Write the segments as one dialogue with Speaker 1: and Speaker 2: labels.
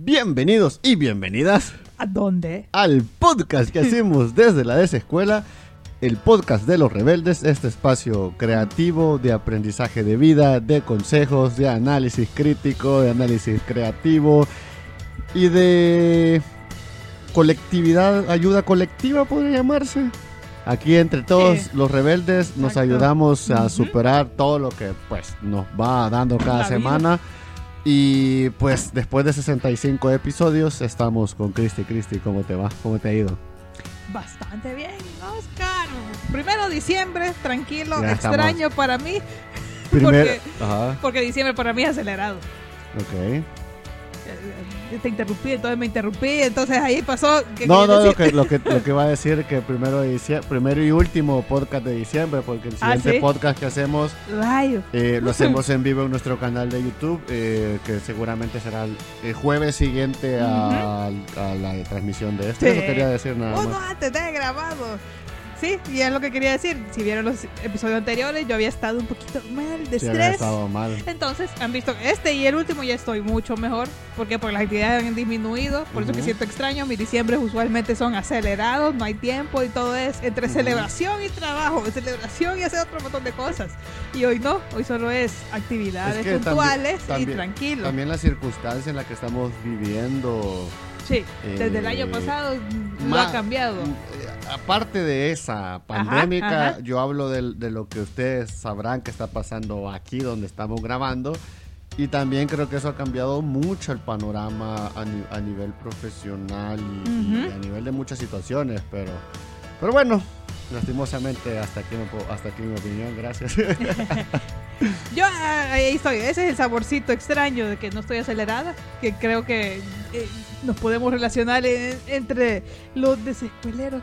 Speaker 1: Bienvenidos y bienvenidas
Speaker 2: ¿A dónde?
Speaker 1: al podcast que hacemos desde la desescuela, el podcast de los rebeldes, este espacio creativo de aprendizaje de vida, de consejos, de análisis crítico, de análisis creativo y de colectividad, ayuda colectiva podría llamarse. Aquí entre todos
Speaker 2: Sí.
Speaker 1: los rebeldes nos
Speaker 2: Exacto.
Speaker 1: ayudamos a superar todo lo que pues nos va dando cada
Speaker 2: La vida.
Speaker 1: Y pues después de 65 episodios estamos con Cristi. Cristi, ¿cómo te va? ¿Cómo te ha ido?
Speaker 2: Bastante bien, Oscar. Primero diciembre, tranquilo,
Speaker 1: Ya estamos.
Speaker 2: extraño para mí,
Speaker 1: Primer...
Speaker 2: Porque- porque diciembre para mí es acelerado.
Speaker 1: ok.
Speaker 2: Te interrumpí, entonces me interrumpí, entonces ahí pasó.
Speaker 1: No, no, lo que, lo, que, lo que va a decir que primero, de dicie- primero y último podcast de diciembre, porque el
Speaker 2: Ah,
Speaker 1: siguiente
Speaker 2: ¿sí?
Speaker 1: podcast que hacemos eh, lo hacemos en vivo en nuestro canal de YouTube, eh, que seguramente será el, jueves siguiente a, a la transmisión de este.
Speaker 2: Sí.
Speaker 1: Eso quería decir nada
Speaker 2: Uno
Speaker 1: más.
Speaker 2: antes de grabado. Sí, y es lo que quería decir. Si vieron los episodios anteriores, yo había estado un poquito mal de
Speaker 1: Sí,
Speaker 2: estrés.
Speaker 1: estado mal.
Speaker 2: Entonces, han visto este y el último ya estoy mucho mejor. porque Porque las actividades han disminuido. Por eso que siento extraño. Mis diciembres usualmente son acelerados, no hay tiempo y todo es entre celebración y trabajo, celebración y hacer otro montón de cosas. Y hoy no, hoy solo es actividades
Speaker 1: Es que también-
Speaker 2: puntuales
Speaker 1: también-
Speaker 2: y tranquilo.
Speaker 1: También la circunstancia en la que estamos viviendo.
Speaker 2: sí, desde el
Speaker 1: eh,
Speaker 2: año pasado lo ha cambiado.
Speaker 1: eh, Aparte de esa pandémica,
Speaker 2: ajá.
Speaker 1: yo hablo de, lo que ustedes sabrán que está pasando aquí donde estamos grabando. Y también creo que eso ha cambiado mucho el panorama a, ni- a nivel profesional y, a nivel de muchas situaciones. Pero, pero bueno, lastimosamente hasta aquí, me puedo- hasta aquí mi opinión. Gracias.
Speaker 2: Yo ah, ahí estoy. Ese es el saborcito extraño de que no estoy acelerada. Que creo que eh, nos podemos relacionar en- entre los desescueleros.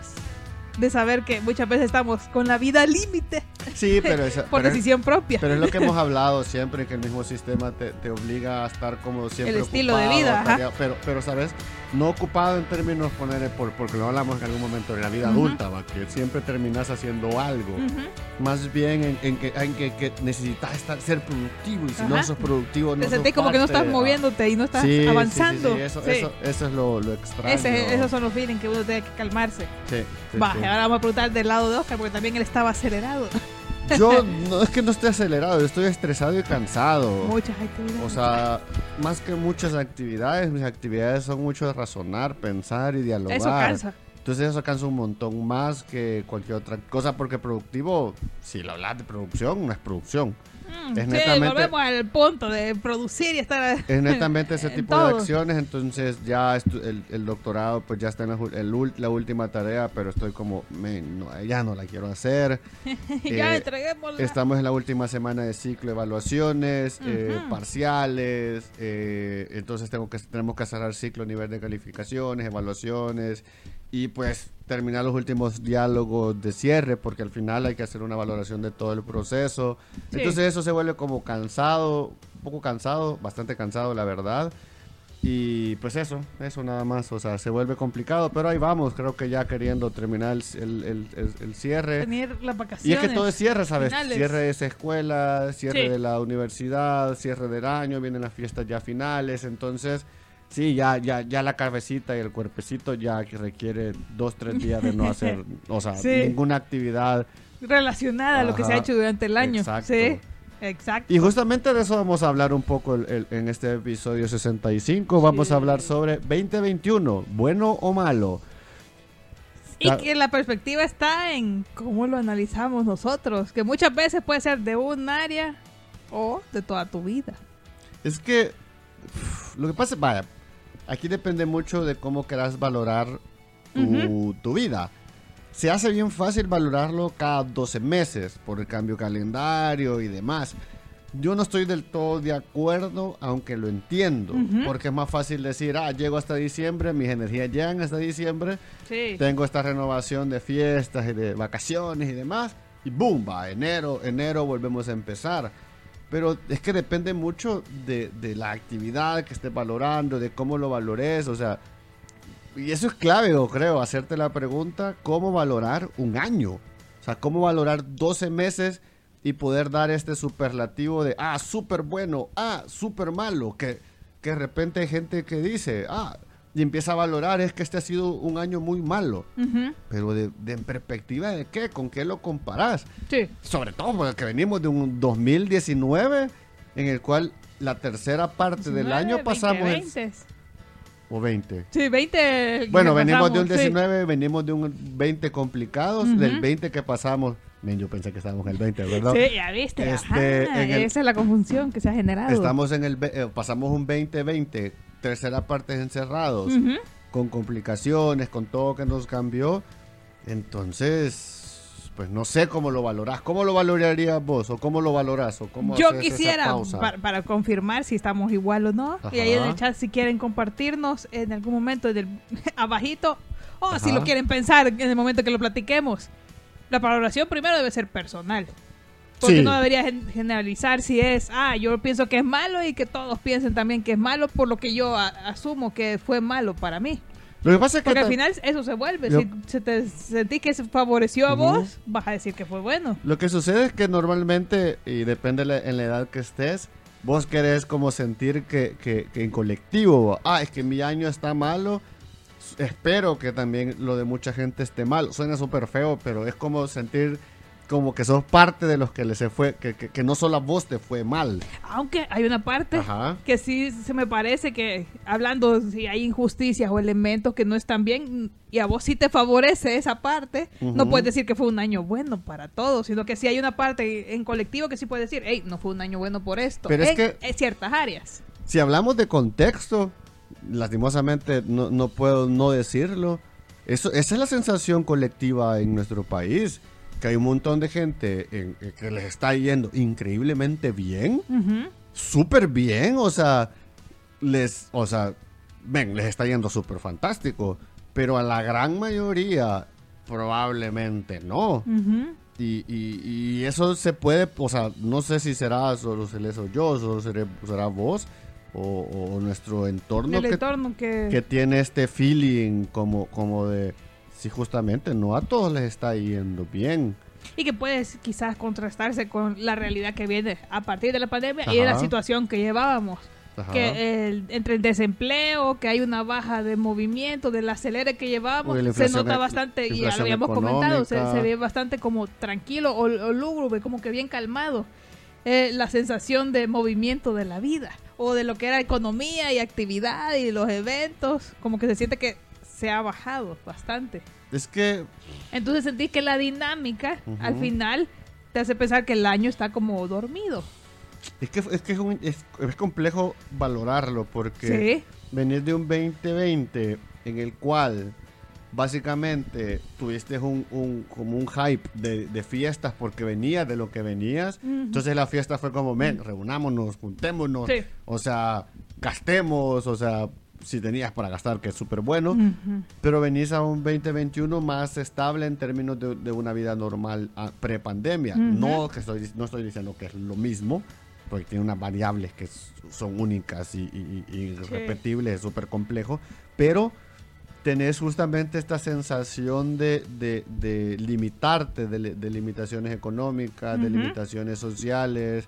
Speaker 2: De saber que muchas veces estamos con la vida al límite
Speaker 1: sí, pero, esa-
Speaker 2: por
Speaker 1: pero es-
Speaker 2: decisión propia.
Speaker 1: Pero es lo que hemos hablado siempre, que el mismo sistema te, te obliga a estar como siempre
Speaker 2: El estilo de
Speaker 1: ocupado,
Speaker 2: vida, ajá.
Speaker 1: tarea- Pero, pero, ¿sabes? No ocupado en términos, poner, por, porque lo hablamos en algún momento de la vida
Speaker 2: Ujú.
Speaker 1: adulta, ¿va? que siempre terminas haciendo algo.
Speaker 2: Ujú.
Speaker 1: Más bien en, en que, en que, que necesitas estar, ser productivo y si no sos productivo no
Speaker 2: Te sentís como que no
Speaker 1: parte,
Speaker 2: estás moviéndote y no estás
Speaker 1: Sí, sí, sí,
Speaker 2: avanzando.
Speaker 1: sí, eso. Eso, eso es lo, lo extraño.
Speaker 2: Ese- esos son los feelings que uno tiene que calmarse.
Speaker 1: Sí, sí.
Speaker 2: ahora vamos a preguntar del lado de Oscar porque también él estaba acelerado.
Speaker 1: Yo no es que no esté acelerado, yo estoy estresado y cansado.
Speaker 2: Muchas actividades.
Speaker 1: O sea, más que muchas actividades, mis actividades son mucho de razonar, pensar y dialogar.
Speaker 2: eso cansa.
Speaker 1: Entonces eso cansa un montón más que cualquier otra cosa, porque productivo, si lo hablas de producción, no es producción.
Speaker 2: Mm,
Speaker 1: Es
Speaker 2: sí, volvemos al punto de producir y estar.
Speaker 1: Es netamente ese tipo de acciones, entonces ya el, el doctorado pues ya está en la, el la última tarea, pero estoy como, "Men, no, ya no la quiero hacer.
Speaker 2: ya
Speaker 1: Eh. Estamos en la última semana de ciclo evaluaciones, eh, parciales, eh, entonces tengo que, tenemos que cerrar ciclo a nivel de calificaciones, evaluaciones y pues terminar los últimos diálogos de cierre porque al final hay que hacer una valoración de todo el proceso.
Speaker 2: Sí.
Speaker 1: Entonces eso se vuelve como cansado, un poco cansado, bastante cansado la verdad. Y pues eso, eso nada más, o sea, se vuelve complicado, pero ahí vamos, creo que ya queriendo terminar el, el- el- el- cierre.
Speaker 2: Tener las
Speaker 1: Y
Speaker 2: vacaciones.
Speaker 1: es que todo es cierre, ¿sabes?
Speaker 2: finales.
Speaker 1: Cierre de esa escuela, cierre
Speaker 2: Sí.
Speaker 1: de la universidad, cierre del año, vienen las fiestas ya finales, entonces sí, ya, ya, ya la cabecita y el cuerpecito ya que requiere dos, tres días de no hacer, o sea,
Speaker 2: Sí.
Speaker 1: ninguna actividad.
Speaker 2: relacionada a lo que se ha hecho durante el año.
Speaker 1: Exacto.
Speaker 2: Sí, exacto.
Speaker 1: Y justamente de eso vamos a hablar un poco el- el- en este episodio 65, vamos
Speaker 2: Sí.
Speaker 1: a hablar sobre 2021, bueno o malo.
Speaker 2: Y que la perspectiva está en cómo lo analizamos nosotros, que muchas veces puede ser de un área o de toda tu vida.
Speaker 1: Es que lo que pasa, vaya, aquí depende mucho de cómo quieras valorar tu, tu vida. Se hace bien fácil valorarlo cada 12 meses por el cambio calendario y demás. Yo no estoy del todo de acuerdo, aunque lo entiendo, porque es más fácil decir, ah, llego hasta diciembre, mis energías llegan hasta diciembre,
Speaker 2: Sí.
Speaker 1: tengo esta renovación de fiestas y de vacaciones y demás, y boom, va, enero, enero volvemos a empezar. Pero es que depende mucho de, la actividad que estés valorando, de cómo lo valores, o sea, y eso es clave, yo creo, hacerte la pregunta, ¿cómo valorar un año? O sea, ¿cómo valorar 12 meses y poder dar este superlativo de, ah, súper bueno, ah, súper malo, que, que de repente hay gente que dice, ah, y empieza a valorar, es que este ha sido un año muy malo. Pero de, de en perspectiva de qué, con qué lo comparás.
Speaker 2: Sí.
Speaker 1: Sobre todo porque venimos de un 2019 en el cual la tercera parte del
Speaker 2: 19,
Speaker 1: año
Speaker 2: 20,
Speaker 1: pasamos... el-
Speaker 2: 20.
Speaker 1: o 20.
Speaker 2: Sí, 20.
Speaker 1: Bueno, venimos de un
Speaker 2: pasamos, sí.
Speaker 1: 19, venimos de un 20 complicados, del 20 que pasamos. Yo pensé que estábamos en el 20, ¿verdad?
Speaker 2: Sí, ya viste.
Speaker 1: Este,
Speaker 2: ajá,
Speaker 1: el-
Speaker 2: esa es la confusión que se ha generado.
Speaker 1: Estamos en el, eh, pasamos un 2020, tercera parte encerrados, con complicaciones, con todo que nos cambió. Entonces, pues no sé cómo lo valorás. ¿Cómo lo valorarías vos? ¿O cómo lo valorás? ¿O cómo
Speaker 2: Yo quisiera,
Speaker 1: pausa?
Speaker 2: para, para confirmar si estamos igual o no, y ahí en el chat si quieren compartirnos en algún momento en el, abajito, o si lo quieren pensar en el momento que lo platiquemos. La valoración primero debe ser personal. Porque
Speaker 1: Sí.
Speaker 2: no debería gen- generalizar si es, ah, yo pienso que es malo y que todos piensen también que es malo por lo que yo asumo que fue malo para mí.
Speaker 1: Lo que pasa es que...
Speaker 2: Porque al final eso se vuelve.
Speaker 1: Yo-
Speaker 2: Si se te sentís que se favoreció a vos, vas a decir que fue bueno.
Speaker 1: Lo que sucede es que normalmente, y depende la- en la edad que estés, vos querés como sentir que, que- que en colectivo, ah, es que mi año está malo, espero que también lo de mucha gente esté mal. Suena súper feo, pero es como sentir como que sos parte de los que le se fue, que, que- que no solo a vos te fue mal.
Speaker 2: Aunque hay una parte
Speaker 1: Ajá.
Speaker 2: que sí se me parece que hablando si hay injusticias o elementos que no están bien y a vos sí te favorece esa parte, no
Speaker 1: Ujú.
Speaker 2: puedes decir que fue un año bueno para todos, sino que sí hay una parte en colectivo que sí puede decir, hey, no fue un año bueno por esto,
Speaker 1: Pero es
Speaker 2: en,
Speaker 1: que-
Speaker 2: en ciertas áreas.
Speaker 1: Si hablamos de contexto, lastimosamente no, no puedo no decirlo. Eso, esa es la sensación colectiva en nuestro país. Que hay un montón de gente en- en que les está yendo increíblemente bien.
Speaker 2: Ujú.
Speaker 1: Súper bien. O sea, les, o sea, ven, les está yendo súper fantástico. Pero a la gran mayoría probablemente no. Y, y- y eso se puede, o sea, no sé si será solo yo, solo seré- será vos o, o nuestro entorno
Speaker 2: El
Speaker 1: que,
Speaker 2: entorno que...
Speaker 1: que tiene este feeling como, como de, si justamente no a todos les está yendo bien.
Speaker 2: Y que puede quizás contrastarse con la realidad que viene a partir de la pandemia y de la
Speaker 1: Ajá.
Speaker 2: situación que llevábamos.
Speaker 1: Ajá.
Speaker 2: que el- entre el desempleo, que hay una baja de movimiento, del acelere que
Speaker 1: la
Speaker 2: se nota
Speaker 1: e-
Speaker 2: bastante, y ya lo habíamos comentado, se,
Speaker 1: económica.
Speaker 2: se ve bastante como tranquilo o, o lúgubre, como que bien calmado. Eh, la sensación de movimiento de la vida, o de lo que era economía y actividad y los eventos, como que se siente que se ha bajado bastante.
Speaker 1: Es que,
Speaker 2: Entonces sentís que la dinámica al final te hace pensar que el año está como dormido.
Speaker 1: es que, es, que es, un- es- es complejo valorarlo porque
Speaker 2: Sí.
Speaker 1: venir de un 2020 en el cual básicamente tuviste un, un- como un hype de, de fiestas porque venías de lo que venías. Entonces la fiesta fue como, men, reunámonos, juntémonos,
Speaker 2: Sí.
Speaker 1: o sea, gastemos, o sea, si tenías para gastar, que es súper bueno.
Speaker 2: Ujú.
Speaker 1: Pero venís a un 2021 más estable en términos de, de una vida normal ah, pre-pandemia.
Speaker 2: Ujú.
Speaker 1: No que estoy, no estoy diciendo que es lo mismo, porque tiene unas variables que son únicas y, y- y irrepetibles, es súper complejo, pero tenés justamente esta sensación de, de- de limitarte, de, de limitaciones económicas, de
Speaker 2: Ujú.
Speaker 1: limitaciones sociales.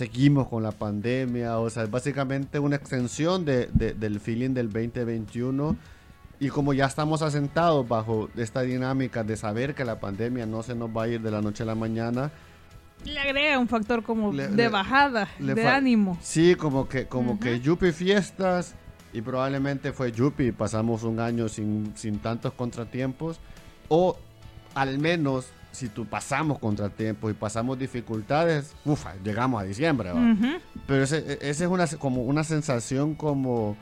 Speaker 1: Seguimos con la pandemia, o sea, es básicamente una extensión de- de- del feeling del 2021. Y como ya estamos asentados bajo esta dinámica de saber que la pandemia no se nos va a ir de la noche a la mañana,
Speaker 2: Le agrega un factor como
Speaker 1: Le-
Speaker 2: de bajada,
Speaker 1: le
Speaker 2: de ánimo.
Speaker 1: Sí, como que, como que Yupi fiestas y probablemente fue Yupi, pasamos un año sin, sin tantos contratiempos o al menos si tú pasamos contratiempos y pasamos dificultades, ufa, llegamos a diciembre. Pero ese, e, es una, como una sensación como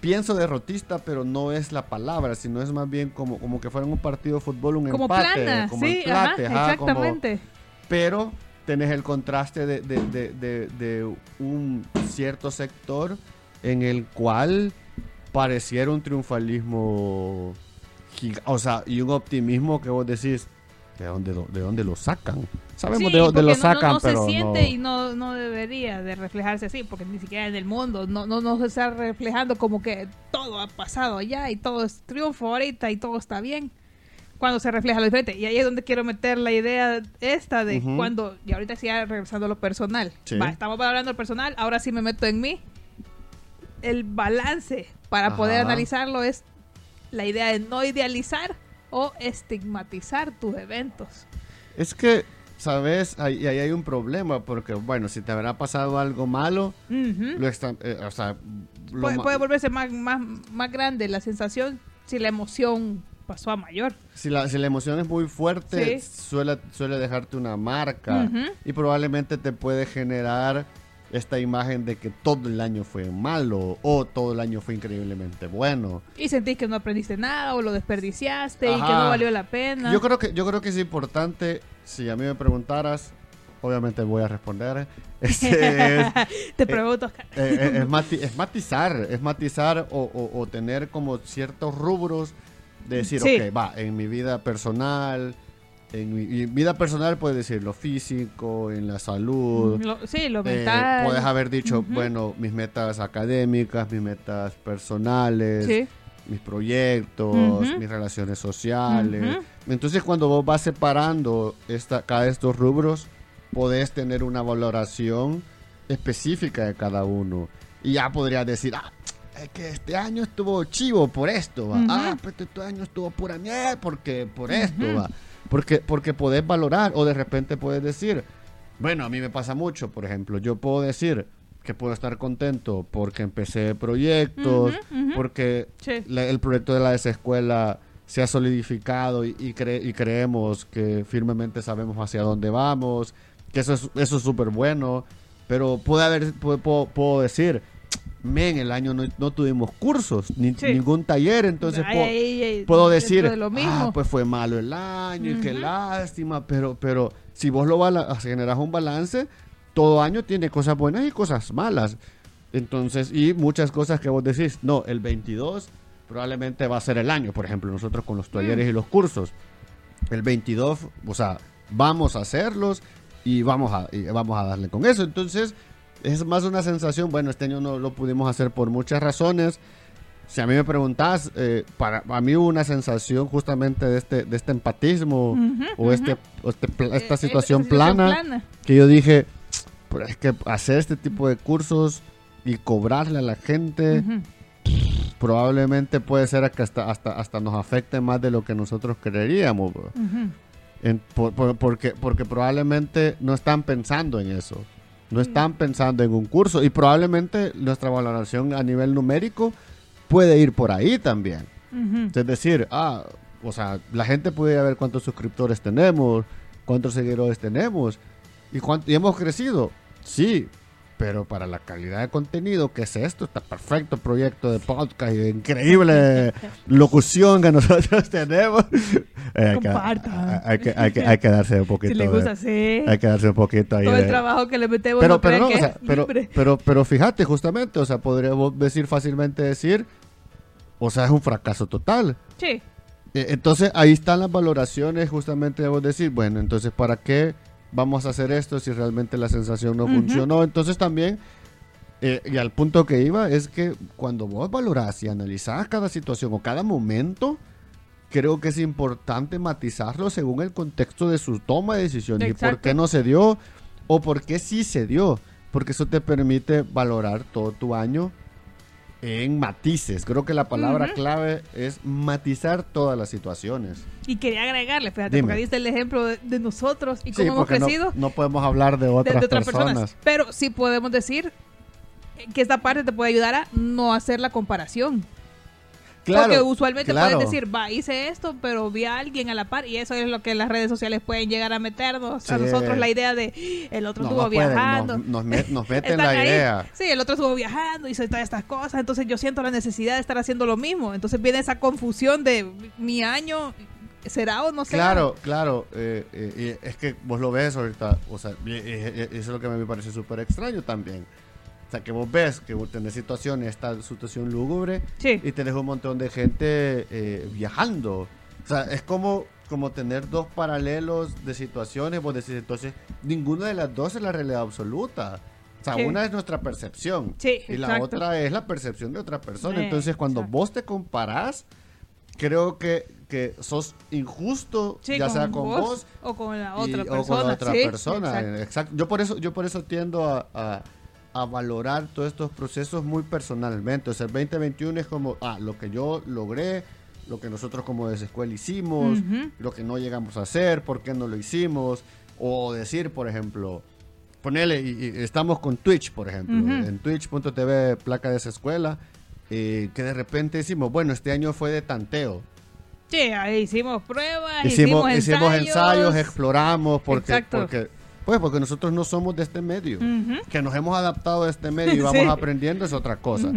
Speaker 1: pienso derrotista, pero no es la palabra, sino es más bien como, como que fuera un partido de fútbol, un
Speaker 2: Como
Speaker 1: empate,
Speaker 2: plana,
Speaker 1: como
Speaker 2: sí,
Speaker 1: empate,
Speaker 2: ajá,
Speaker 1: ajá, como-
Speaker 2: exactamente.
Speaker 1: pero tenés el contraste de, de- de- de- un cierto sector en el cual pareciera un triunfalismo o sea, y un optimismo que vos decís, ¿de dónde, de dónde lo sacan? Sabemos
Speaker 2: Sí,
Speaker 1: de dónde lo
Speaker 2: no-
Speaker 1: sacan,
Speaker 2: no, no
Speaker 1: pero
Speaker 2: se siente
Speaker 1: no.
Speaker 2: y no, no debería de reflejarse así, porque ni siquiera en el mundo no, no, no se está reflejando como que todo ha pasado allá y todo es triunfo ahorita y todo está bien. Cuando se refleja lo diferente. Y ahí es donde quiero meter la idea esta de
Speaker 1: Ujú.
Speaker 2: cuando, y ahorita sí regresando a lo personal.
Speaker 1: Sí.
Speaker 2: Va, estamos hablando del personal, ahora sí me meto en mí. el balance para poder
Speaker 1: Ajá.
Speaker 2: analizarlo es la idea de no idealizar o estigmatizar tus eventos.
Speaker 1: Es que, ¿sabes? Ahí, ahí hay un problema porque, bueno, si te habrá pasado algo malo, lo extra- eh, o sea, lo
Speaker 2: puede, volverse más, más, más grande la sensación si la emoción pasó a mayor.
Speaker 1: si, la, si la emoción es muy fuerte,
Speaker 2: Sí.
Speaker 1: suele, suele dejarte una marca y probablemente te puede generar esta imagen de que todo el año fue malo o todo el año fue increíblemente bueno.
Speaker 2: Y sentís que no aprendiste nada o lo desperdiciaste y que no valió la pena.
Speaker 1: Yo creo que yo creo que es importante, si a mí me preguntaras, obviamente voy a responder, este, es,
Speaker 2: Te pregunto, Oscar.
Speaker 1: eh, eh, es, mati- es matizar, es matizar o, o- o tener como ciertos rubros de decir,
Speaker 2: Sí.
Speaker 1: ok, va, en mi vida personal, en mi, vida personal puedes decir lo físico, en la salud.
Speaker 2: Lo- sí, lo
Speaker 1: eh,
Speaker 2: mental.
Speaker 1: puedes haber dicho,
Speaker 2: Ujú.
Speaker 1: bueno, mis metas académicas, mis metas personales,
Speaker 2: Sí.
Speaker 1: mis proyectos,
Speaker 2: Ujú.
Speaker 1: mis relaciones sociales.
Speaker 2: Ujú.
Speaker 1: Entonces, cuando vos vas separando esta, cada de estos rubros, podés tener una valoración específica de cada uno. Y ya podrías decir, ah, es que este año estuvo chivo por esto, va. Ah, pues este año estuvo pura mierda porque por esto, va. Porque, porque podés valorar o de repente puedes decir, bueno, a mí me pasa mucho, por ejemplo, yo puedo decir que puedo estar contento porque empecé proyectos,
Speaker 2: Ujú, ujú.
Speaker 1: porque
Speaker 2: Sí.
Speaker 1: la- el proyecto de la desescuela se ha solidificado y, y, cre- y creemos que firmemente sabemos hacia dónde vamos, que eso es eso es súper bueno, pero puede haber, puedo- puedo decir, men, el año no, no tuvimos cursos, ni
Speaker 2: Sí.
Speaker 1: ningún taller, entonces
Speaker 2: Ay,
Speaker 1: puedo,
Speaker 2: ay, ay,
Speaker 1: puedo
Speaker 2: dentro
Speaker 1: decir,
Speaker 2: de lo
Speaker 1: ah, pues fue malo el año y qué lástima, pero, pero si vos lo bala- generas un balance, todo año tiene cosas buenas y cosas malas. Entonces, y muchas cosas que vos decís, no, el 22 probablemente va a ser el año, por ejemplo, nosotros con los talleres y los cursos. El 22, o sea, vamos a hacerlos y vamos a, y vamos a darle con eso. Entonces, es más una sensación, bueno, este año no lo pudimos hacer por muchas razones. Si a mí me preguntás, eh, para a mí hubo una sensación justamente de este, de este empatismo o este, o este
Speaker 2: Eh,
Speaker 1: esta
Speaker 2: eh,
Speaker 1: situación plana que yo dije, pero es que hacer este tipo de cursos y cobrarle a la gente probablemente puede ser que hasta, hasta, hasta nos afecte más de lo que nosotros creeríamos. bro.
Speaker 2: Ujú.
Speaker 1: En- por- por- porque, porque probablemente no están pensando en eso. No están pensando en un curso y probablemente nuestra valoración a nivel numérico puede ir por ahí también. Es decir, ah, o sea, la gente puede ver cuántos suscriptores tenemos, cuántos seguidores tenemos y, cuánto, y hemos crecido. Sí, pero para la calidad de contenido, ¿qué es esto? Está perfecto proyecto de podcast y de increíble locución que nosotros tenemos. Eh, hay, que,
Speaker 2: Compartan.
Speaker 1: hay, que, hay, que, hay que darse un poquito
Speaker 2: Si les
Speaker 1: de-
Speaker 2: gusta, sí.
Speaker 1: hay que darse un poquito ahí
Speaker 2: Todo
Speaker 1: de-
Speaker 2: el trabajo que le metemos
Speaker 1: pero,
Speaker 2: no
Speaker 1: pero, no, o sea, pero, pero, pero fíjate, justamente, o sea, podríamos decir fácilmente decir, o sea, es un fracaso total.
Speaker 2: Sí.
Speaker 1: Eh, Entonces ahí están las valoraciones justamente de vos decir, bueno, entonces ¿para qué vamos a hacer esto si realmente la sensación no
Speaker 2: Ujú.
Speaker 1: funcionó? Entonces también, eh, y al punto que iba, es que cuando vos valorás y analizás cada situación o cada momento, creo que es importante matizarlo según el contexto de su toma de decisiones y por qué no se dio o por qué sí se dio, porque eso te permite valorar todo tu año en matices. Creo que la palabra clave es matizar todas las situaciones.
Speaker 2: Y quería agregarle, fíjate,
Speaker 1: Dime.
Speaker 2: porque diste el ejemplo de, de nosotros y
Speaker 1: Sí,
Speaker 2: cómo hemos
Speaker 1: no-
Speaker 2: crecido
Speaker 1: no, podemos hablar de
Speaker 2: de,
Speaker 1: otras,
Speaker 2: de otras
Speaker 1: personas.
Speaker 2: personas. Pero sí podemos decir que esta parte te puede ayudar a no hacer la comparación.
Speaker 1: Claro,
Speaker 2: Porque usualmente
Speaker 1: claro.
Speaker 2: puedes decir, va, hice esto, pero vi a alguien a la par y eso es lo que las redes sociales pueden llegar a meternos a nosotros la idea de el otro
Speaker 1: No,
Speaker 2: estuvo
Speaker 1: no pueden,
Speaker 2: viajando.
Speaker 1: nos, nos met- nos meten la
Speaker 2: ahí.
Speaker 1: idea.
Speaker 2: Sí, el otro estuvo viajando, hizo todas estas cosas, entonces yo siento la necesidad de estar haciendo lo mismo. Entonces viene esa confusión de mi año, ¿será o no será?
Speaker 1: Claro, claro. eh, eh, es que vos lo ves ahorita, o sea, eso es lo que a mí me parece súper extraño también. O sea, que vos ves que vos tenés situaciones, esta situación lúgubre,
Speaker 2: Sí.
Speaker 1: y tenés un montón de gente eh, viajando. O sea, es como, como tener dos paralelos de situaciones. Vos decís, entonces, ninguna de las dos es la realidad absoluta. O sea,
Speaker 2: Sí.
Speaker 1: una es nuestra percepción
Speaker 2: Sí,
Speaker 1: y la
Speaker 2: exacto.
Speaker 1: otra es la percepción de otra persona.
Speaker 2: Eh,
Speaker 1: Entonces, cuando
Speaker 2: exacto.
Speaker 1: vos te comparás, creo que, que sos injusto,
Speaker 2: Sí,
Speaker 1: ya sea con
Speaker 2: vos,
Speaker 1: vos,
Speaker 2: o con la
Speaker 1: y-
Speaker 2: otra
Speaker 1: o
Speaker 2: persona.
Speaker 1: con la otra
Speaker 2: sí,
Speaker 1: persona.
Speaker 2: exacto.
Speaker 1: Exacto. Yo por eso, yo por eso tiendo a, a- a valorar todos estos procesos muy personalmente. O sea, el 2021 es como, ah, lo que yo logré, lo que nosotros como desescuela hicimos,
Speaker 2: Ujú.
Speaker 1: lo que no llegamos a hacer, por qué no lo hicimos. O decir, por ejemplo, ponele, y, y estamos con Twitch, por ejemplo,
Speaker 2: Ujú.
Speaker 1: en twitch.tv, placa de esa escuela, eh, que de repente decimos, bueno, este año fue de tanteo.
Speaker 2: Sí, ahí hicimos pruebas,
Speaker 1: Hicimos,
Speaker 2: hicimos,
Speaker 1: hicimos
Speaker 2: ensayos.
Speaker 1: ensayos, exploramos, porque,
Speaker 2: Exacto.
Speaker 1: porque, pues porque nosotros no somos de este medio. Que nos hemos adaptado a este medio y vamos
Speaker 2: Sí.
Speaker 1: aprendiendo es otra cosa.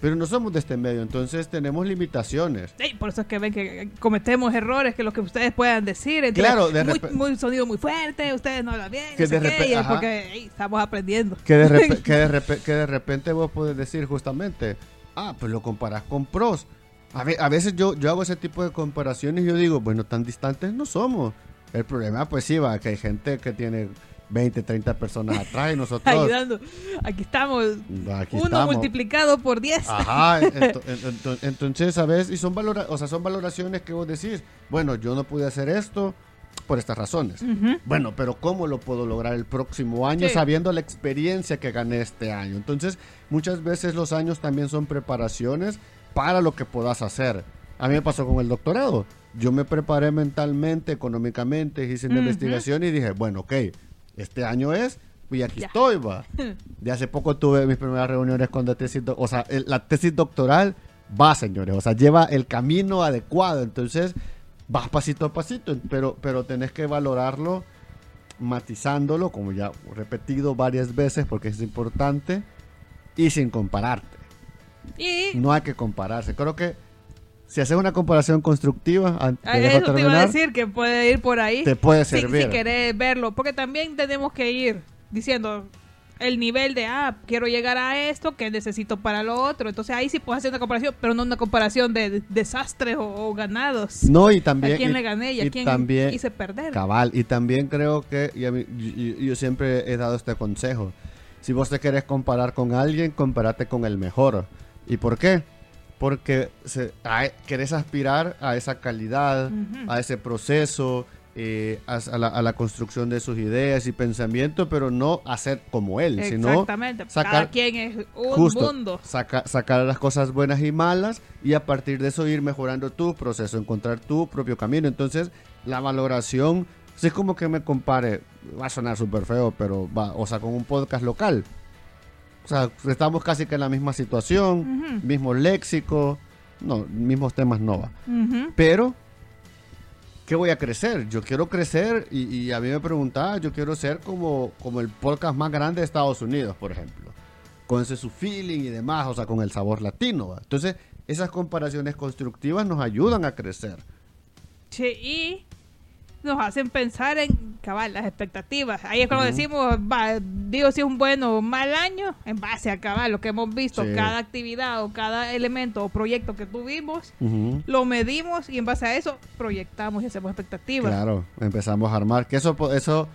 Speaker 1: Pero no somos de este medio, entonces tenemos limitaciones.
Speaker 2: Ey, por eso es que ven que cometemos errores, que lo que ustedes puedan decir,
Speaker 1: Claro, de
Speaker 2: muy, muy sonido muy fuerte, ustedes no hablan bien,
Speaker 1: Que
Speaker 2: no sé
Speaker 1: de
Speaker 2: qué,
Speaker 1: repe-
Speaker 2: y es
Speaker 1: ajá.
Speaker 2: porque estamos aprendiendo.
Speaker 1: Que de, repe- que, de repe- que de repente vos podés decir justamente, ah, pues lo comparás con pros. A, ve- a veces yo, yo hago ese tipo de comparaciones y yo digo, bueno, tan distantes no somos. El problema, pues sí, va, que hay gente que tiene 20, 30 personas atrás y nosotros...
Speaker 2: Ayudando. Aquí estamos.
Speaker 1: Aquí
Speaker 2: uno
Speaker 1: estamos.
Speaker 2: multiplicado por 10.
Speaker 1: Ajá, ento- en- ento- entonces, ¿sabes? Y son, valora o sea, son valoraciones que vos decís, bueno, yo no pude hacer esto por estas razones.
Speaker 2: Ujú.
Speaker 1: Bueno, pero ¿cómo lo puedo lograr el próximo año
Speaker 2: Sí.
Speaker 1: sabiendo la experiencia que gané este año? Entonces, muchas veces los años también son preparaciones para lo que puedas hacer. A mí me pasó con el doctorado. Yo me preparé mentalmente, económicamente, hice una
Speaker 2: Ujú.
Speaker 1: investigación y dije, bueno, ok, este año es, y aquí
Speaker 2: Ya.
Speaker 1: estoy, va. De hace poco tuve mis primeras reuniones con la tesis, o sea, el- la tesis doctoral va, señores, o sea, lleva el camino adecuado, entonces vas pasito a pasito, pero, pero tenés que valorarlo matizándolo, como ya he repetido varias veces porque es importante, y sin compararte.
Speaker 2: Y
Speaker 1: No hay que compararse. Creo que si haces una comparación constructiva, an- te
Speaker 2: a
Speaker 1: dejo
Speaker 2: eso te iba a decir que puede ir por ahí.
Speaker 1: te puede
Speaker 2: si,
Speaker 1: servir.
Speaker 2: si querés verlo. Porque también tenemos que ir diciendo el nivel de, ah, quiero llegar a esto, que necesito para lo otro. Entonces ahí sí puedes hacer una comparación, pero no una comparación de, de- desastres o, o ganados.
Speaker 1: No, y también...
Speaker 2: a quién
Speaker 1: y-
Speaker 2: le gané y a quién
Speaker 1: también-
Speaker 2: hice perder.
Speaker 1: Cabal, y también creo que, y a mí- yo, yo siempre he dado este consejo, si vos te querés comparar con alguien, compárate con el mejor. ¿Y por qué? Porque se- a- querés aspirar a esa calidad, a ese proceso, eh, a, a la, a la construcción de sus ideas y pensamientos, pero no hacer como él, sino
Speaker 2: Exactamente. Cada
Speaker 1: sacar-
Speaker 2: quien es un
Speaker 1: justo,
Speaker 2: mundo.
Speaker 1: saca- sacar las cosas buenas y malas y a partir de eso ir mejorando tu proceso, encontrar tu propio camino. Entonces, la valoración, si es como que me compare, va a sonar súper feo, pero va, o sea, con un podcast local. O sea, estamos casi que en la misma situación, mismo léxico, no, mismos temas no va. Pero, ¿qué voy a crecer? Yo quiero crecer y, y a mí me preguntaba, yo quiero ser como, como el podcast más grande de Estados Unidos, por ejemplo. Con ese su feeling y demás, o sea, con el sabor latino. ¿va? Entonces, esas comparaciones constructivas nos ayudan a crecer.
Speaker 2: Sí, y nos hacen pensar en cabal, las expectativas. Ahí es cuando decimos, va, digo si es un buen o mal año, en base a cabal, lo que hemos visto,
Speaker 1: Sí.
Speaker 2: cada actividad o cada elemento o proyecto que tuvimos, lo medimos y en base a eso proyectamos y hacemos expectativas.
Speaker 1: Claro, empezamos a armar. Que eso, eso,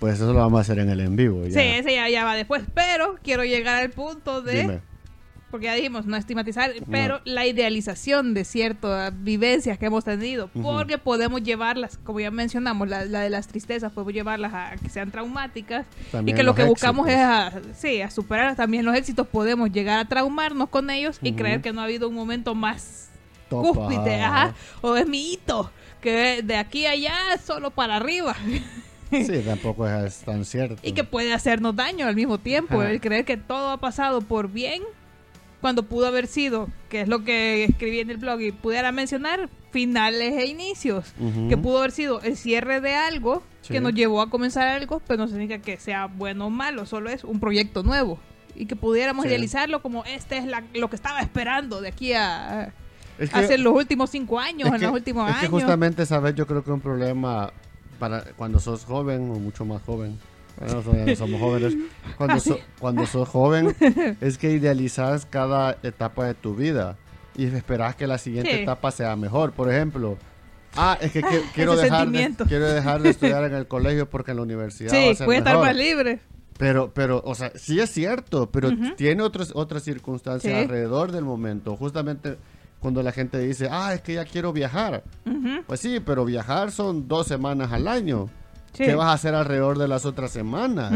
Speaker 1: pues eso lo vamos a hacer en el en vivo. ya.
Speaker 2: Sí, ese ya, ya va después, pero quiero llegar al punto de,
Speaker 1: Dime.
Speaker 2: Porque ya dijimos, no estigmatizar, pero la idealización de ciertas vivencias que hemos tenido,
Speaker 1: Ujú.
Speaker 2: porque podemos llevarlas, como ya mencionamos, la, la de las tristezas, podemos llevarlas a que sean traumáticas
Speaker 1: También
Speaker 2: y que lo que buscamos
Speaker 1: éxitos.
Speaker 2: es a, sí, a superar también los éxitos, podemos llegar a traumarnos con ellos y
Speaker 1: Ujú.
Speaker 2: creer que no ha habido un momento más cúspide,
Speaker 1: ajá.
Speaker 2: o es mi hito, que de aquí a allá solo para arriba.
Speaker 1: Sí, tampoco es tan cierto.
Speaker 2: y que puede hacernos daño al mismo tiempo.
Speaker 1: Ajá.
Speaker 2: El creer que todo ha pasado por bien cuando pudo haber sido, que es lo que escribí en el blog y pudiera mencionar, finales e inicios. Que pudo haber sido el cierre de algo
Speaker 1: Sí.
Speaker 2: que nos llevó a comenzar algo, pero no significa que sea bueno o malo, solo es un proyecto nuevo. Y que pudiéramos
Speaker 1: Sí.
Speaker 2: idealizarlo como este es la- lo que estaba esperando de aquí a,
Speaker 1: Es que-
Speaker 2: hace los últimos cinco años, en
Speaker 1: que-
Speaker 2: los últimos
Speaker 1: es que
Speaker 2: años.
Speaker 1: justamente, ¿sabes? Yo creo que un problema para cuando sos joven o mucho más joven. Bueno, somos jóvenes. Cuando, so- cuando sos joven es que idealizas cada etapa de tu vida y esperas que la siguiente
Speaker 2: Sí.
Speaker 1: etapa sea mejor. Por ejemplo, ah, es que qui- quiero,
Speaker 2: ese
Speaker 1: dejar de, quiero dejar de estudiar en el colegio porque en la universidad va
Speaker 2: sí,
Speaker 1: a ser
Speaker 2: puede estar más libre.
Speaker 1: Pero, pero, o sea, sí es cierto, pero tiene otras otras circunstancias
Speaker 2: Sí.
Speaker 1: alrededor del momento. Justamente cuando la gente dice, ah, es que ya quiero viajar. Pues sí, pero viajar son dos semanas al año.
Speaker 2: Sí.
Speaker 1: ¿Qué vas a hacer alrededor de las otras semanas?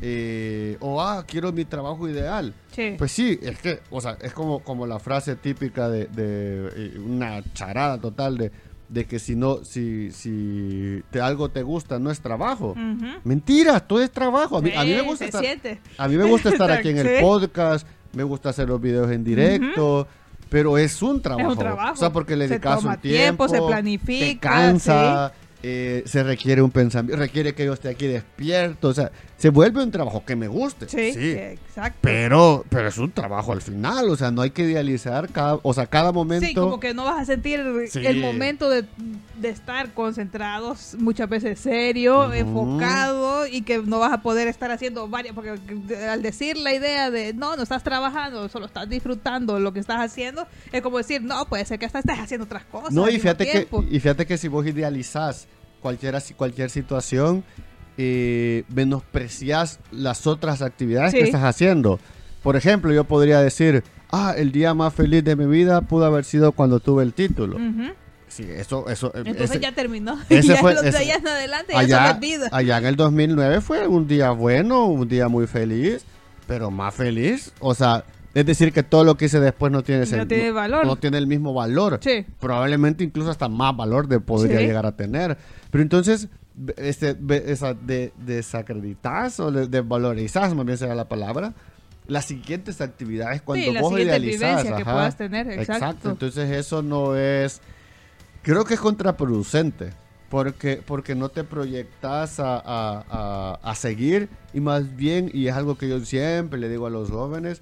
Speaker 1: Eh, o, ah, quiero mi trabajo ideal.
Speaker 2: Sí.
Speaker 1: Pues sí, es que, o sea, es como, como la frase típica de, de, eh, una charada total de, de que si no, si, si te, algo te gusta, no es trabajo.
Speaker 2: Ujú.
Speaker 1: Mentira, todo es trabajo. A mí, a mí me gusta estar,
Speaker 2: siente.
Speaker 1: a mí me gusta estar aquí en el podcast, me gusta hacer los videos en directo, pero es un trabajo.
Speaker 2: trabajo.
Speaker 1: O sea, porque le dedicas un tiempo,
Speaker 2: tiempo, se
Speaker 1: te
Speaker 2: planifica,
Speaker 1: cansa, eh, se requiere un pensamiento, requiere que yo esté aquí despierto, o sea, se vuelve un trabajo que me guste.
Speaker 2: Sí,
Speaker 1: sí.
Speaker 2: exacto.
Speaker 1: Pero, pero es un trabajo al final, o sea, no hay que idealizar cada, o sea, cada momento.
Speaker 2: Sí, como que no vas a sentir
Speaker 1: Sí.
Speaker 2: el momento de, de estar concentrados, muchas veces serio,
Speaker 1: Ujú.
Speaker 2: enfocado y que no vas a poder estar haciendo varias, porque al decir la idea de no, no estás trabajando, solo estás disfrutando lo que estás haciendo, es como decir, no, puede ser que hasta estés haciendo otras cosas.
Speaker 1: No, y fíjate, que, y fíjate que si vos idealizás cualquier, cualquier situación, eh, menospreciás las otras actividades que estás haciendo. Por ejemplo, yo podría decir, ah, el día más feliz de mi vida pudo haber sido cuando tuve el título. Sí, eso, eso. eh,
Speaker 2: Entonces
Speaker 1: ese-
Speaker 2: ya terminó.
Speaker 1: ese
Speaker 2: ya
Speaker 1: fue-
Speaker 2: los
Speaker 1: ese-
Speaker 2: allá en adelante ya
Speaker 1: allá,
Speaker 2: vida.
Speaker 1: allá en el 2009 fue un día bueno, un día muy feliz, pero más feliz. O sea, es decir que todo lo que hice después no tiene
Speaker 2: No tiene valor.
Speaker 1: no tiene el mismo valor.
Speaker 2: Sí.
Speaker 1: Probablemente incluso hasta más valor de podría
Speaker 2: Sí.
Speaker 1: llegar a tener. Pero entonces, este, esa de, desacreditas o de- desvalorizas, más bien será la palabra, las siguientes actividades cuando
Speaker 2: Sí,
Speaker 1: vos idealizás.
Speaker 2: vivencia que
Speaker 1: ajá.
Speaker 2: puedas tener, exacto.
Speaker 1: Entonces eso no es... Creo que es contraproducente. Porque, porque no te proyectas a, a- a- a seguir y más bien, y es algo que yo siempre le digo a los jóvenes,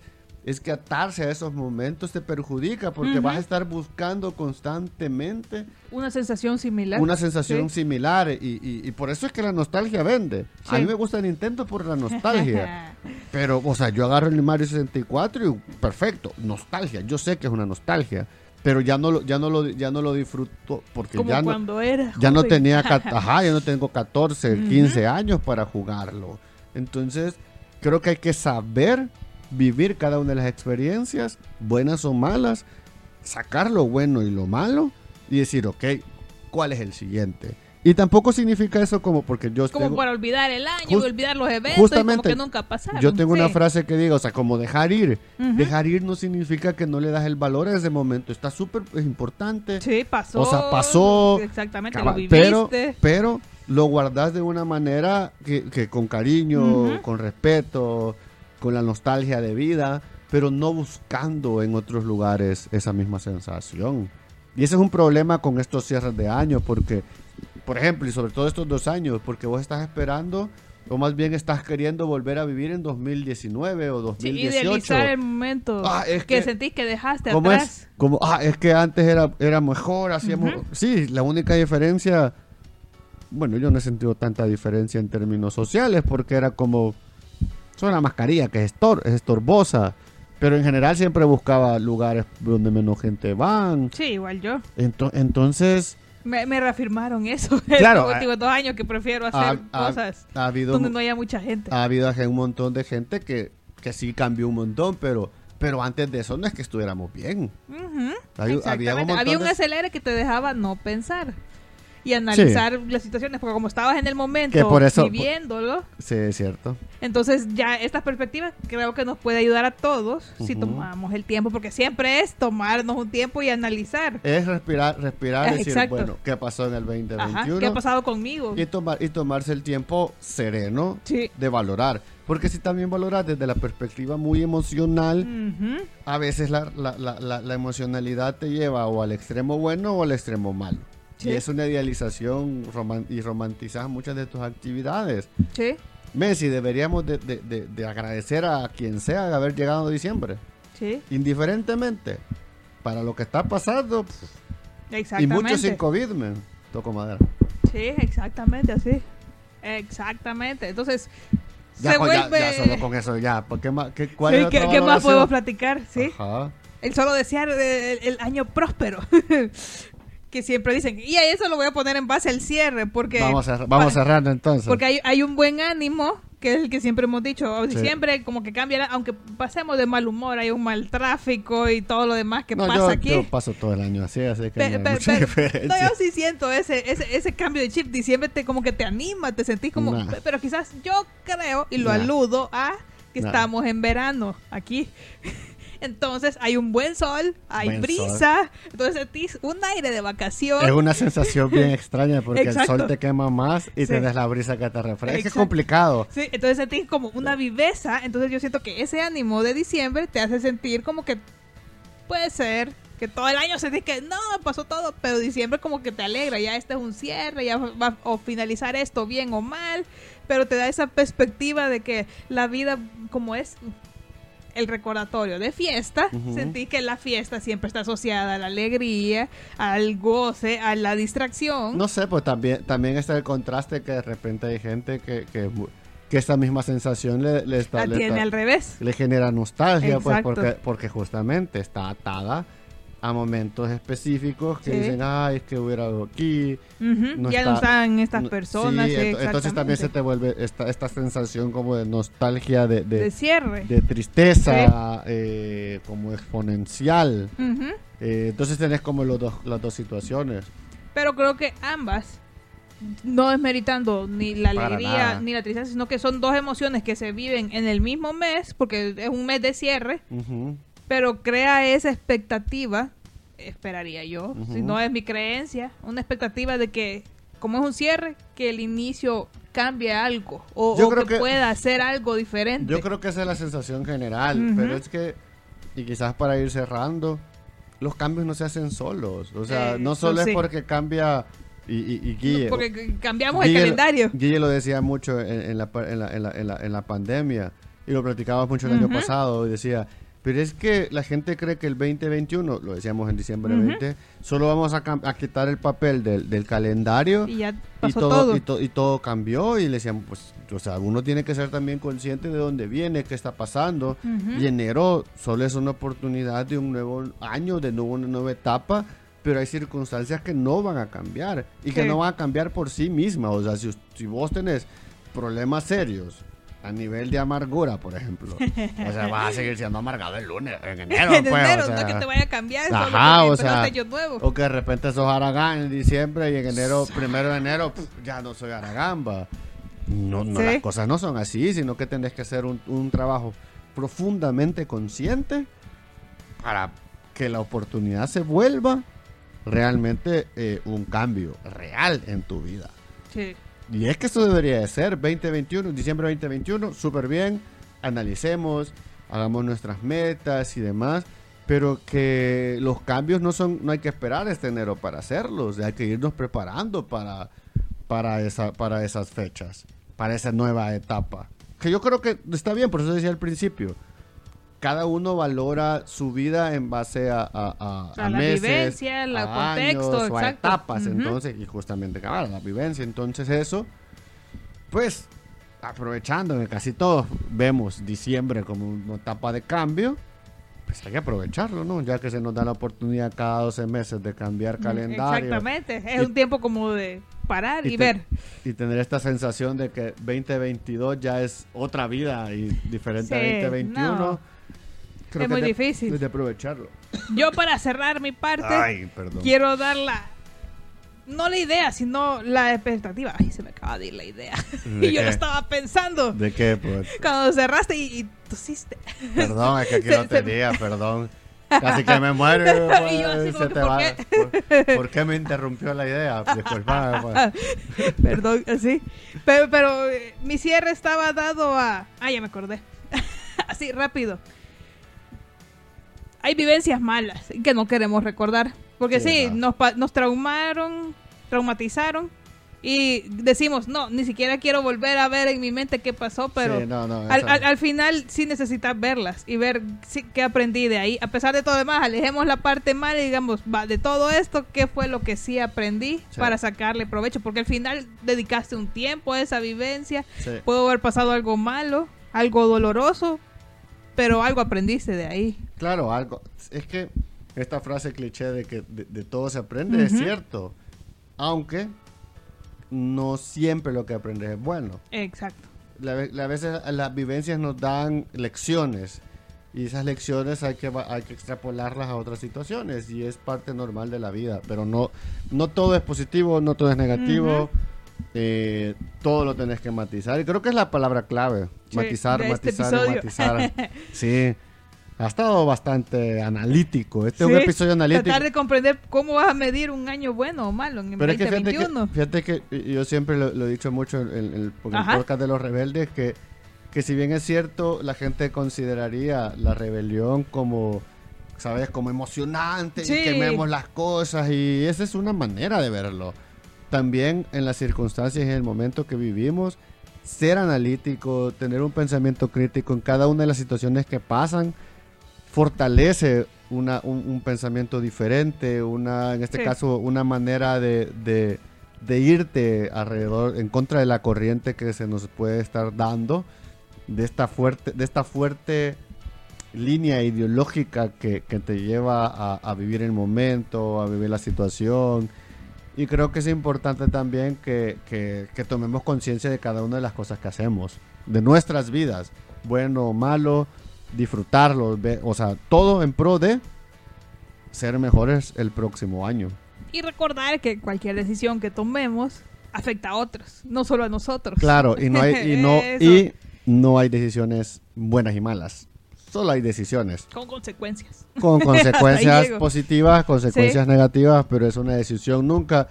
Speaker 1: es que atarse a esos momentos te perjudica porque vas a estar buscando constantemente
Speaker 2: Una sensación similar.
Speaker 1: una sensación
Speaker 2: Sí.
Speaker 1: similar y, y- y por eso es que la nostalgia vende. A mí me gusta Nintendo por la nostalgia. Pero, o sea, yo agarro el Mario 64 y perfecto, nostalgia. Yo sé que es una nostalgia, pero ya no lo, ya no lo, ya no lo disfruto porque
Speaker 2: Como
Speaker 1: ya no,
Speaker 2: cuando era
Speaker 1: ya no tenía, ajá, ya no tengo 14,
Speaker 2: Ujú.
Speaker 1: 15 años para jugarlo. Entonces, creo que hay que saber vivir cada una de las experiencias, buenas o malas, sacar lo bueno y lo malo y decir, ok, ¿cuál es el siguiente? Y tampoco significa eso como porque yo
Speaker 2: Como
Speaker 1: tengo-
Speaker 2: para olvidar el año,
Speaker 1: Just-
Speaker 2: olvidar los eventos,
Speaker 1: justamente,
Speaker 2: y como que nunca pasaron.
Speaker 1: Yo tengo una frase que digo, o sea, como dejar ir. Dejar ir no significa que no le das el valor a ese momento. Está súper es importante.
Speaker 2: Sí, pasó.
Speaker 1: O sea, pasó,
Speaker 2: Exactamente,
Speaker 1: Cabal,
Speaker 2: lo
Speaker 1: pero,
Speaker 2: viviste.
Speaker 1: pero lo guardas de una manera que, que con cariño, con respeto, con la nostalgia de vida, pero no buscando en otros lugares esa misma sensación. Y ese es un problema con estos cierres de año, porque, por ejemplo, y sobre todo estos dos años, porque vos estás esperando, o más bien estás queriendo volver a vivir en 2019 o
Speaker 2: Sí,
Speaker 1: 2018.
Speaker 2: idealizar el momento
Speaker 1: Ah, es
Speaker 2: que,
Speaker 1: que-
Speaker 2: sentís que dejaste
Speaker 1: ¿Cómo
Speaker 2: atrás.
Speaker 1: es? Como, ah, es que antes era, era mejor, hacíamos... Sí, la única diferencia... Bueno, yo no he sentido tanta diferencia en términos sociales porque era como... Es una mascarilla que es, estor- es estorbosa. Pero en general siempre buscaba lugares donde menos gente van.
Speaker 2: Sí, igual yo.
Speaker 1: Ento- entonces,
Speaker 2: Me, me reafirmaron eso.
Speaker 1: Claro, ah,
Speaker 2: últimos dos años que prefiero hacer
Speaker 1: ha, ha-
Speaker 2: cosas
Speaker 1: ha habido,
Speaker 2: donde no haya mucha gente.
Speaker 1: ha habido un montón de gente que, que sí cambió un montón, pero, pero antes de eso no es que estuviéramos bien.
Speaker 2: Ujú,
Speaker 1: Había-
Speaker 2: exactamente.
Speaker 1: había un
Speaker 2: Había un
Speaker 1: de-
Speaker 2: acelere que te dejaba no pensar y analizar las situaciones, porque como estabas en el momento
Speaker 1: Que por eso-
Speaker 2: viviéndolo,
Speaker 1: Sí, es cierto.
Speaker 2: entonces ya esta perspectiva creo que nos puede ayudar a todos si tomamos el tiempo, porque siempre es tomarnos un tiempo y analizar.
Speaker 1: Es respirar, respirar y
Speaker 2: Eh,
Speaker 1: decir,
Speaker 2: exacto.
Speaker 1: bueno, ¿qué pasó en el 2021?
Speaker 2: Ajá, ¿Qué ha pasado conmigo?
Speaker 1: y, tomar, y tomarse el tiempo sereno
Speaker 2: Sí.
Speaker 1: de valorar. Porque si también valoras desde la perspectiva muy emocional, a veces la, la- la- la- la emocionalidad te lleva o al extremo bueno o al extremo malo.
Speaker 2: Sí.
Speaker 1: Y es una idealización roman- y romantizas muchas de tus actividades.
Speaker 2: Sí,
Speaker 1: Messi, deberíamos de, de- de- de agradecer a quien sea de haber llegado a diciembre.
Speaker 2: sí,
Speaker 1: Indiferentemente, para lo que está pasando, pf, y
Speaker 2: exactamente.
Speaker 1: muchos sin COVID, man. Toco madera.
Speaker 2: Sí, exactamente, así. Exactamente. Entonces,
Speaker 1: Ya,
Speaker 2: se
Speaker 1: con- ya-
Speaker 2: vuelve...
Speaker 1: ya solo con eso, ya. ¿Por qué más? ¿Qué, cuál
Speaker 2: Sí,
Speaker 1: es
Speaker 2: ¿qué, qué más podemos platicar? Sí.
Speaker 1: Ajá.
Speaker 2: El solo desear el, el año próspero. que siempre dicen, y a eso lo voy a poner en base al cierre, porque...
Speaker 1: Vamos, a, vamos cerrando entonces.
Speaker 2: Porque hay, hay un buen ánimo, que es el que siempre hemos dicho, siempre como que cambia, aunque pasemos de mal humor, hay un mal tráfico y todo lo demás que pasa
Speaker 1: yo,
Speaker 2: aquí.
Speaker 1: Yo paso todo el año así, así que no, hay mucha
Speaker 2: no, yo sí siento ese, ese, ese cambio de chip, diciembre te como que te anima, te sentís como... Pero quizás yo creo, y lo aludo a que estamos en verano aquí. Entonces hay un buen sol, hay brisa, entonces sentís un aire de vacación.
Speaker 1: Es una sensación bien extraña porque el sol te quema más y tienes la brisa que te refresca. Es complicado.
Speaker 2: Sí, entonces sentís como una viveza. Entonces yo siento que ese ánimo de diciembre te hace sentir como que puede ser que todo el año sentís que no, pasó todo, pero diciembre como que te alegra, ya este es un cierre, ya va a finalizar esto bien o mal, pero te da esa perspectiva de que la vida como es el recordatorio de fiesta, sentí que la fiesta siempre está asociada a la alegría, al goce, a la distracción.
Speaker 1: No sé, pues también, también está el contraste que de repente hay gente que, que, que esta misma sensación le, le está...
Speaker 2: La tiene al revés.
Speaker 1: Le genera nostalgia, pues porque, porque justamente está atada a momentos específicos que dicen, ay, es que hubiera algo aquí.
Speaker 2: ya no están estas personas.
Speaker 1: entonces también se te vuelve esta, esta sensación como de nostalgia, de,
Speaker 2: de, cierre.
Speaker 1: De tristeza, eh, como exponencial. Eh, entonces tenés como los dos, las dos situaciones.
Speaker 2: Pero creo que ambas, no desmeritando ni la alegría ni la tristeza, sino que son dos emociones que se viven en el mismo mes, porque es un mes de cierre pero crea esa expectativa, esperaría yo, si no es mi creencia, una expectativa de que, como es un cierre, que el inicio cambie algo o, que, pueda hacer algo diferente.
Speaker 1: Yo creo que esa es la sensación general, pero es que, y quizás para ir cerrando, los cambios no se hacen solos, o sea, eh, no solo es porque cambia... Y, Guille,
Speaker 2: porque cambiamos el calendario.
Speaker 1: Guille lo decía mucho en, la, en, la, pandemia y lo platicábamos mucho el año pasado y decía, pero es que la gente cree que el 2021, lo decíamos en diciembre 20, solo vamos a, quitar el papel del, calendario
Speaker 2: y ya pasó todo,
Speaker 1: Y, todo cambió y le decíamos, pues, o sea, uno tiene que ser también consciente de dónde viene, qué está pasando. Y enero solo es una oportunidad de un nuevo año, de nuevo, una nueva etapa, pero hay circunstancias que no van a cambiar y que no van a cambiar por sí mismas. O sea, si, si vos tenés problemas serios a nivel de amargura, por ejemplo. O sea, vas a seguir siendo amargado el lunes, en enero.
Speaker 2: en
Speaker 1: pues,
Speaker 2: enero, no que te vaya a cambiar.
Speaker 1: Ajá, o sea, nuevo. o que de repente sos Aragán en diciembre y en enero, primero de enero, ya no soy Aragán, va. No, no las cosas no son así, sino que tenés que hacer un, un trabajo profundamente consciente para que la oportunidad se vuelva realmente eh, un cambio real en tu vida.
Speaker 2: Sí.
Speaker 1: Y es que esto debería de ser 2021, diciembre 2021, súper bien, analicemos, hagamos nuestras metas y demás, pero que los cambios no son, no hay que esperar este enero para hacerlos, hay que irnos preparando para, para, esa, para esas fechas, para esa nueva etapa. Que yo creo que está bien, por eso decía al principio, cada uno valora su vida en base a, a,
Speaker 2: a, la vivencia, el contexto,
Speaker 1: años, a etapas, entonces, y justamente, claro, la vivencia, entonces eso, pues, aprovechando que casi todos vemos diciembre como una etapa de cambio, pues hay que aprovecharlo, ¿no? Ya que se nos da la oportunidad cada 12 meses de cambiar calendario.
Speaker 2: Exactamente, es un tiempo como de parar y, ver.
Speaker 1: Y tener esta sensación de que 2022 ya es otra vida y diferente a 2021
Speaker 2: es muy difícil.
Speaker 1: De aprovecharlo.
Speaker 2: Yo para cerrar mi parte, quiero dar la... No la idea, sino la expectativa. Ay, se me acaba de ir la idea. y yo lo estaba pensando.
Speaker 1: ¿De qué? Pues?
Speaker 2: Cuando cerraste y, tosiste.
Speaker 1: Perdón, es que aquí no tenía, perdón. Casi que me muero. Pues, se te ¿por, va, qué? ¿Por, qué me interrumpió la idea? Disculpame.
Speaker 2: Pues. Perdón, sí. Pero, pero eh, mi cierre estaba dado a... Ah, ya me acordé. Así, rápido hay vivencias malas que no queremos recordar. Porque sí, nos, nos traumaron, traumatizaron. Y decimos, no, ni siquiera quiero volver a ver en mi mente qué pasó, pero al, final sí necesitas verlas y ver qué aprendí de ahí. A pesar de todo demás, alejemos la parte mala y digamos, va, de todo esto, ¿qué fue lo que sí aprendí para sacarle provecho? Porque al final dedicaste un tiempo a esa vivencia, pudo haber pasado algo malo, algo doloroso, pero algo aprendiste de ahí.
Speaker 1: Claro, algo. Es que esta frase cliché de que de, de todo se aprende es cierto. Aunque no siempre lo que aprendes es bueno.
Speaker 2: Exacto.
Speaker 1: La la- a veces las vivencias nos dan lecciones y esas lecciones hay que, hay que extrapolarlas a otras situaciones y es parte normal de la vida, pero no, no todo es positivo, no todo es negativo, eh, todo lo tenés que matizar y creo que es la palabra clave,
Speaker 2: Sí,
Speaker 1: matizar,
Speaker 2: este
Speaker 1: matizar, matizar. sí, ha estado bastante analítico, este es un episodio analítico.
Speaker 2: Tratar de comprender cómo vas a medir un año bueno o malo en el
Speaker 1: Pero es que fíjate, que
Speaker 2: 2021.
Speaker 1: fíjate que y- yo siempre lo, lo he dicho mucho en, en el, podcast de los rebeldes, que, que si bien es cierto, la gente consideraría la rebelión como, ¿sabes? Como emocionante
Speaker 2: Sí.
Speaker 1: y quememos las cosas y esa es una manera de verlo. También en las circunstancias y en el momento que vivimos, ser analítico, tener un pensamiento crítico en cada una de las situaciones que pasan, fortalece una, un, un pensamiento diferente, una, en este
Speaker 2: Sí.
Speaker 1: caso, una manera de, de- de irte alrededor, en contra de la corriente que se nos puede estar dando, de esta fuerte, de esta fuerte línea ideológica que, que te lleva a, a vivir el momento, a vivir la situación. Y creo que es importante también que, que- que tomemos conciencia de cada una de las cosas que hacemos, de nuestras vidas, bueno o malo, disfrutarlo, o sea, todo en pro de ser mejores el próximo año.
Speaker 2: Y recordar que cualquier decisión que tomemos afecta a otros, no solo a nosotros.
Speaker 1: Claro, y no hay, y no, y no hay decisiones buenas y malas. Solo hay decisiones
Speaker 2: Con consecuencias.
Speaker 1: con consecuencias positivas, consecuencias negativas, pero es una decisión nunca.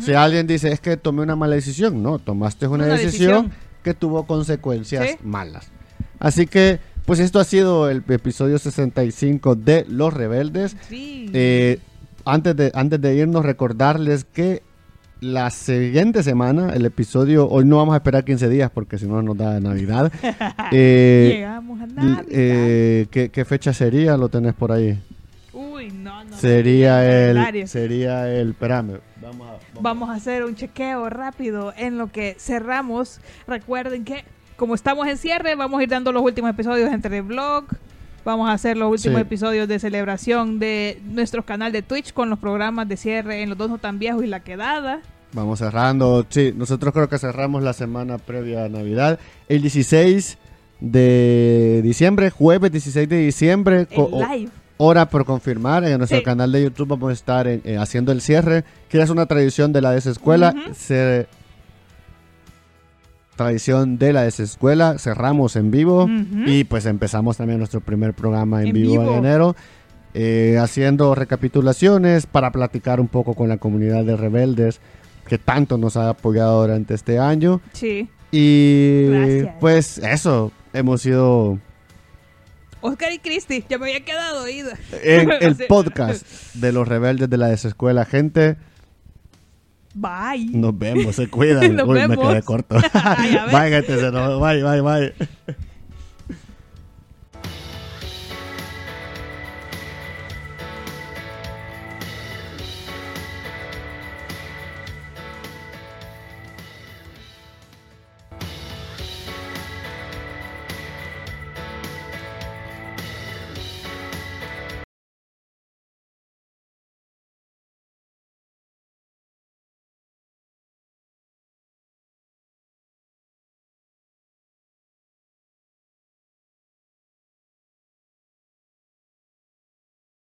Speaker 1: Si alguien dice es que tomé una mala decisión, no, tomaste una,
Speaker 2: Una
Speaker 1: decisión,
Speaker 2: decisión.
Speaker 1: que tuvo consecuencias
Speaker 2: Sí.
Speaker 1: malas. Así que, pues esto ha sido el episodio 65 de Los Rebeldes.
Speaker 2: Sí.
Speaker 1: Eh, antes, de, antes de irnos, recordarles que la siguiente semana, el episodio, hoy no vamos a esperar 15 días porque si no nos da Navidad. Eh,
Speaker 2: Llegamos a Navidad.
Speaker 1: eh, ¿qué, qué fecha sería? Lo tenés por ahí.
Speaker 2: Uy, no, no.
Speaker 1: Sería el,
Speaker 2: calendario.
Speaker 1: sería el, espérame, vamos a, vamos
Speaker 2: Vamos a hacer un chequeo rápido en lo que cerramos. Recuerden que como estamos en cierre, vamos a ir dando los últimos episodios entre blog. Vamos a hacer los últimos
Speaker 1: Sí.
Speaker 2: episodios de celebración de nuestro canal de Twitch con los programas de cierre en los dos no tan viejos y la quedada.
Speaker 1: Vamos cerrando. Sí, nosotros creo que cerramos la semana previa a Navidad. El 16 de diciembre, jueves 16 de diciembre,
Speaker 2: El live.
Speaker 1: hora por confirmar. En nuestro
Speaker 2: Sí.
Speaker 1: canal de YouTube vamos a estar en- eh, haciendo el cierre, que es una tradición de la desescuela.
Speaker 2: Ujú.
Speaker 1: Se- tradición de la desescuela. Cerramos en vivo y pues empezamos también nuestro primer programa en,
Speaker 2: En
Speaker 1: vivo,
Speaker 2: vivo.
Speaker 1: en enero. eh, haciendo recapitulaciones para platicar un poco con la comunidad de rebeldes que tanto nos ha apoyado durante este año.
Speaker 2: Sí.
Speaker 1: Y
Speaker 2: Gracias.
Speaker 1: pues eso, hemos sido
Speaker 2: Oscar y Cristi, ya me había quedado oída.
Speaker 1: en el podcast de los rebeldes de la desescuela. Gente,
Speaker 2: Bye.
Speaker 1: nos vemos, se cuidan.
Speaker 2: Nos
Speaker 1: Uy, me
Speaker 2: vemos.
Speaker 1: quedé corto. Bye, gente, se nos- bye, bye, bye.